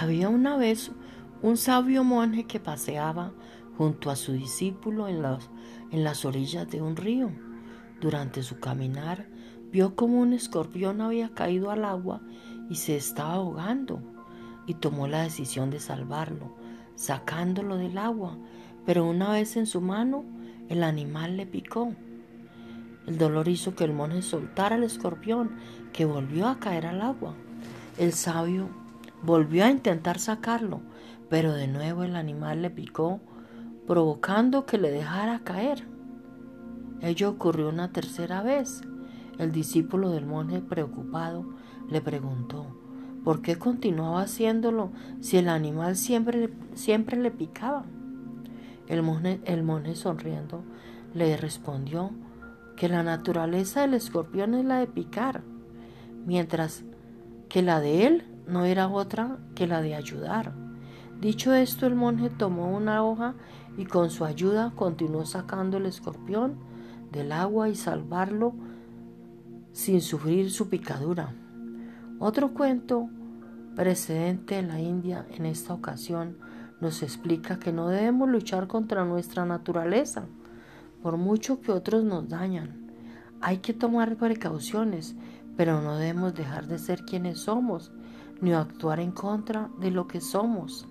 Había una vez un sabio monje que paseaba junto a su discípulo en las, en las orillas de un río. Durante su caminar vio como un escorpión había caído al agua y se estaba ahogando y tomó la decisión de salvarlo, sacándolo del agua, pero una vez en su mano el animal le picó. El dolor hizo que el monje soltara al escorpión, que volvió a caer al agua. El sabio volvió a intentar sacarlo, pero de nuevo el animal le picó, provocando que le dejara caer. Ello ocurrió una tercera vez. El discípulo del monje, preocupado, le preguntó, ¿por qué continuaba haciéndolo si el animal siempre, siempre le picaba? El monje, el monje sonriendo le respondió que la naturaleza del escorpión es la de picar, mientras que la de él no era otra que la de ayudar. Dicho esto, el monje tomó una hoja y con su ayuda continuó sacando el escorpión del agua y salvarlo sin sufrir su picadura. Otro cuento precedente en la India en esta ocasión nos explica que no debemos luchar contra nuestra naturaleza, por mucho que otros nos dañan. Hay que tomar precauciones, pero no debemos dejar de ser quienes somos, ni actuar en contra de lo que somos.